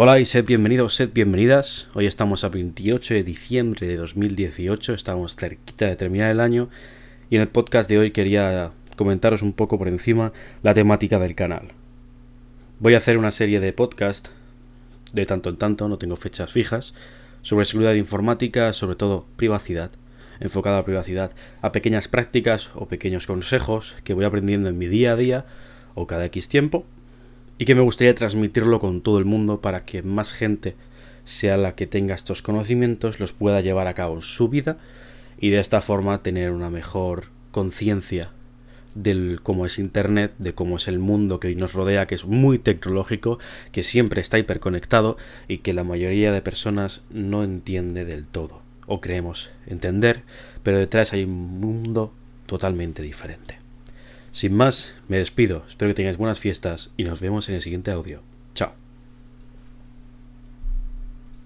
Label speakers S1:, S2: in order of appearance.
S1: Hola y sed bienvenidos, sed bienvenidas. Hoy estamos a 28 de diciembre de 2018, estamos cerquita de terminar el año y en el podcast de hoy quería comentaros un poco por encima la temática del canal. Voy a hacer una serie de podcast de tanto en tanto, no tengo fechas fijas, sobre seguridad informática, sobre todo privacidad, enfocada a privacidad, a pequeñas prácticas o pequeños consejos que voy aprendiendo en mi día a día o cada X tiempo y que me gustaría transmitirlo con todo el mundo para que más gente sea la que tenga estos conocimientos, los pueda llevar a cabo en su vida y de esta forma tener una mejor conciencia del cómo es Internet, de cómo es el mundo que nos rodea, que es muy tecnológico, que siempre está hiperconectado y que la mayoría de personas no entiende del todo, o creemos entender, pero detrás hay un mundo totalmente diferente. Sin más, me despido, espero que tengáis buenas fiestas y nos vemos en el siguiente audio. Chao.